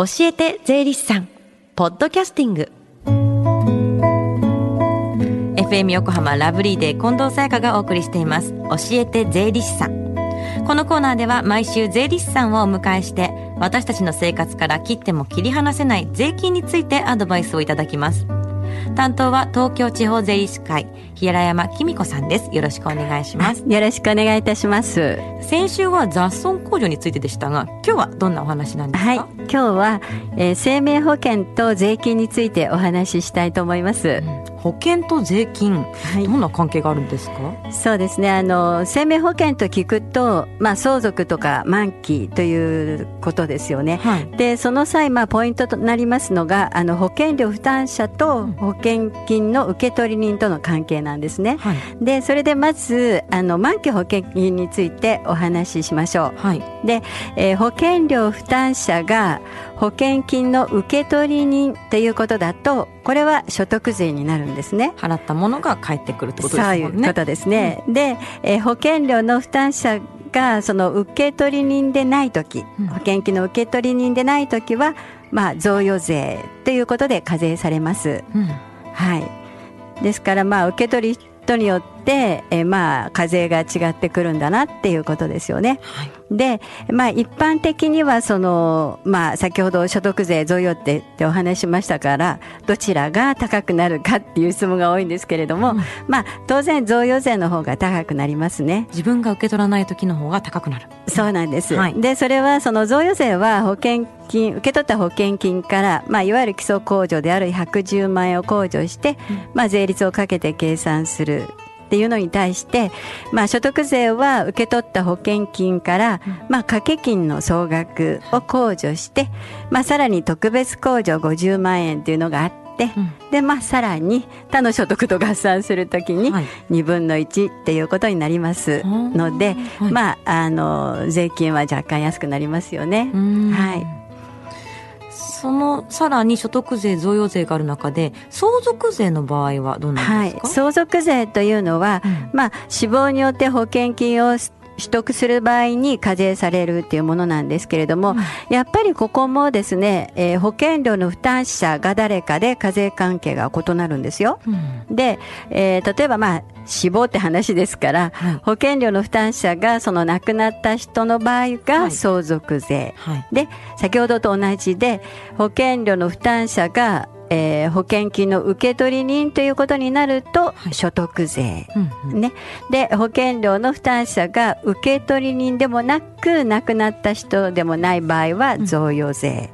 教えて税理士さん。ポッドキャスティング。FM 横浜ラブリーデー近藤沙耶香がお送りしています。教えて税理士さん。このコーナーでは毎週税理士さんをお迎えして私たちの生活から切っても切り離せない税金についてアドバイスをいただきます。担当は東京地方税理士会平山紀美子さんです。よろしくお願いします。よろしくお願いいたします。先週は雑損控除についてでしたが今日はどんなお話なんですか？はい今日は、えー、生命保険と税金についてお話ししたいと思います、うん保険と税金、はい、どんな関係があるんですか？そうですね。あの生命保険と聞くと、まあ、相続とか満期ということですよね、はい、でその際、まあ、ポイントとなりますのがあの保険料負担者と保険金の受取人との関係なんですね、はい、でそれでまずあの満期保険金についてお話ししましょう、はい、で、えー、保険料負担者が保険金の受取人ということだとこれは所得税になるんですね。払ったものが返ってくるってことですね。そういうことですね、うん、で、えー、保険料の負担者がその受取人でない時、うん、保険金の受取人でない時はまあ贈与税ということで課税されます、うん、はい。ですからまあ受け取り人によって、えー、まあ課税が違ってくるんだなっていうことですよね。はい。で、まあ、一般的にはその、まあ、先ほど所得税贈与ってってお話しましたからどちらが高くなるかっていう質問が多いんですけれども、うん、まあ、当然贈与税の方が高くなりますね。自分が受け取らない時の方が高くなる。そうなんです、はい、でそれはその贈与税は保険金受け取った保険金から、まあ、いわゆる基礎控除である110万円を控除して、うん、まあ、税率をかけて計算するっていうのに対して、まあ、所得税は受け取った保険金から、まあ、掛け金の総額を控除して、まあ、さらに特別控除50万円っていうのがあって、うん、でまあ、さらに他の所得と合算するときに2分の1っていうことになりますので、はい、まあ、あの税金は若干安くなりますよね。はいそのさらに所得税贈与税がある中で相続税の場合はどうなんですか、はい、相続税というのは、うん、まあ、死亡によって保険金を取得する場合に課税されるっていうものなんですけれども、うん、やっぱりここもですね、えー、保険料の負担者が誰かで課税関係が異なるんですよ。うん、で、えー、例えばまあ死亡って話ですから、はい、保険料の負担者がその亡くなった人の場合が相続税、はいはい、で先ほどと同じで保険料の負担者がえー、保険金の受取人ということになると所得税、はいね、で保険料の負担者が受取人でもなく亡くなった人でもない場合は贈与税。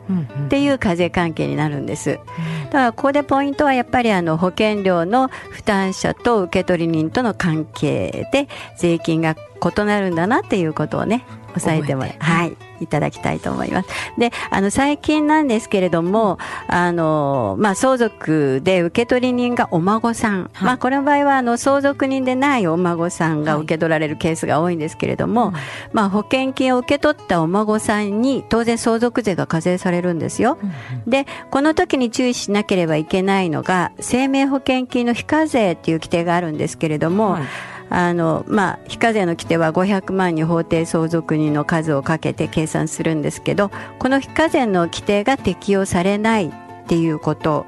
っていう課税関係になるんです。だからここでポイントはやっぱりあの保険料の負担者と受取人との関係で税金が異なるんだなっていうことをね押さえてもらはいいただきたいと思います。で、あの、最近なんですけれども、あの、まあ、相続で受取人がお孫さん。はい、まあ、この場合は、あの、相続人でないお孫さんが受け取られるケースが多いんですけれども、はい、まあ、保険金を受け取ったお孫さんに、当然相続税が課税されるんですよ。うん、で、この時に注意しなければいけないのが、生命保険金の非課税っていう規定があるんですけれども、はいあのまあ、非課税の規定は500万に法定相続人の数をかけて計算するんですけどこの非課税の規定が適用されないっていうこと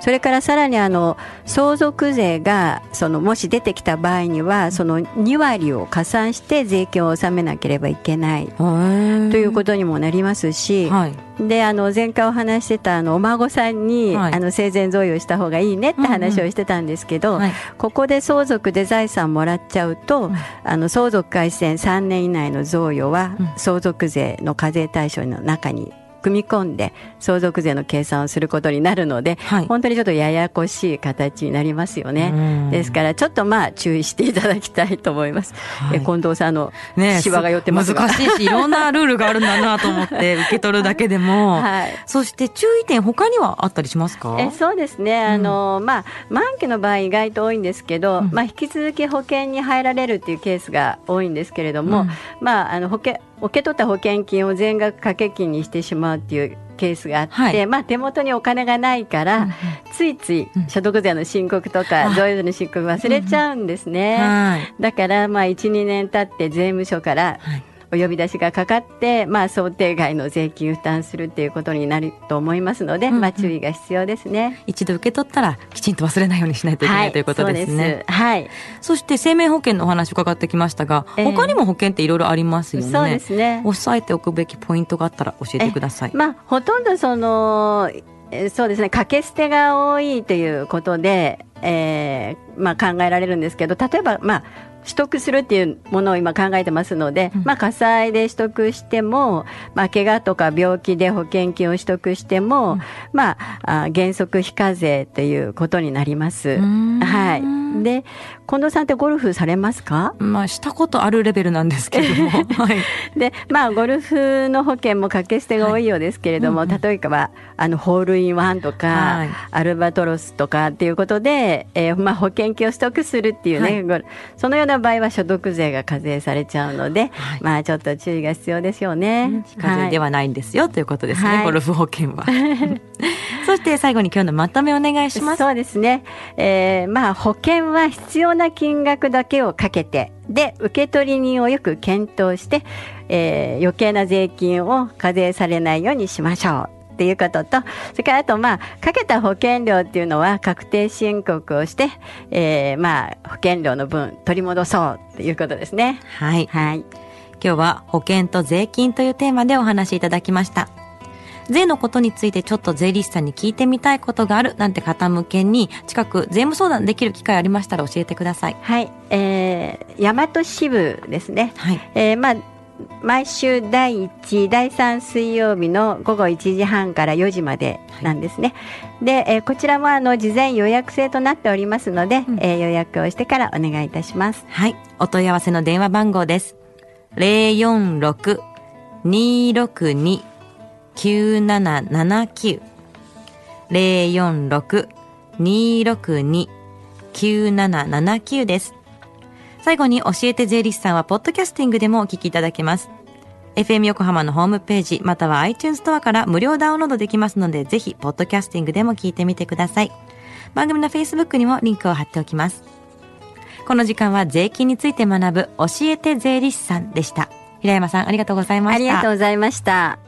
それからさらにあの相続税がそのもし出てきた場合にはその2割を加算して税金を納めなければいけない。ということにもなりますし、はい、であの前回お話してたあのお孫さんに、はい、あの生前贈与した方がいいねって話をしてたんですけど、うん。うんはい、ここで相続で財産もらっちゃうと、うん、あの相続改正3年以内の贈与は相続税の課税対象の中に組み込んで相続税の計算をすることになるので、はい、本当にちょっとややこしい形になりますよね。ですからちょっとまあ注意していただきたいと思います。はい、近藤さんのしわが寄ってますが、ね、難しいしいろんなルールがあるんだなと思って受け取るだけでも、はい、そして注意点他にはあったりしますか？えそうですね。あの、うん、まあ満期の場合意外と多いんですけど、うん、まあ引き続き保険に入られるっていうケースが多いんですけれども、うん、まああの保険受け取った保険金を全額掛け金にしてしまうっていうケースがあって、はい、まあ、手元にお金がないから、うん、ついつい所得税の申告とか贈与税の申告忘れちゃうんですね、うん。はい、だからまあ12年経って税務署から、お呼び出しがかかって、まあ、想定外の税金を負担するっていうことになると思いますので、うんうん、まあ、注意が必要ですね。一度受け取ったらきちんと忘れないようにしないといけない、はい、ということですね。はい。そして生命保険のお話伺ってきましたが、えー、他にも保険っていろいろありますよね。そうですね。押さえておくべきポイントがあったら教えてください。まあほとんどそのそうですね。掛け捨てが多いということで、えーまあ、考えられるんですけど例えば、まあ、取得するっていうものを今考えてますので、うん、まあ、火災で取得しても、まあ、怪我とか病気で保険金を取得しても、うん、まあ、あ原則非課税ということになります。はい。で、近藤さんってゴルフされますか？まあ、したことあるレベルなんですけども。はい。で、まあ、ゴルフの保険も掛け捨てが多いようですけれども、はいうんうん、例えば、あの、ホールインワンとか、はい、アルバトロスとかっていうことで、えー、まあ、保険金を取得するっていうね、はい、そのような場合は所得税が課税されちゃうので、はい、まあ、ちょっと注意が必要ですよね。課税ではないんですよ、ということですね、ゴルフ保険は。そして最後に今日のまとめお願いします。そうですね。えー、まあ、保険は必要な金額だけをかけて、で、受取人をよく検討して、えー、余計な税金を課税されないようにしましょう。っていうことと、それからあと、まあ、かけた保険料っていうのは確定申告をして、えー、まあ、保険料の分取り戻そうということですね。はい。はい。今日は保険と税金というテーマでお話しいただきました。税のことについてちょっと税理士さんに聞いてみたいことがあるなんて方向けに近く税務相談できる機会ありましたら教えてください。はい、えー、大和支部ですね。はい、えー、まあ毎週第1、第3水曜日の午後1時半から4時までなんですね。はい、で、えー、こちらもあの事前予約制となっておりますので、うん、えー、予約をしてからお願いいたします。はい。お問い合わせの電話番号です。046-262 9779 046-262-9779です。最後に教えて税理士さんはポッドキャスティングでもお聞きいただけます。FM 横浜のホームページまたは iTunes ストアから無料ダウンロードできますのでぜひポッドキャスティングでも聞いてみてください。番組の Facebook にもリンクを貼っておきます。この時間は税金について学ぶ教えて税理士さんでした。平山さんありがとうございました。ありがとうございました。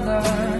another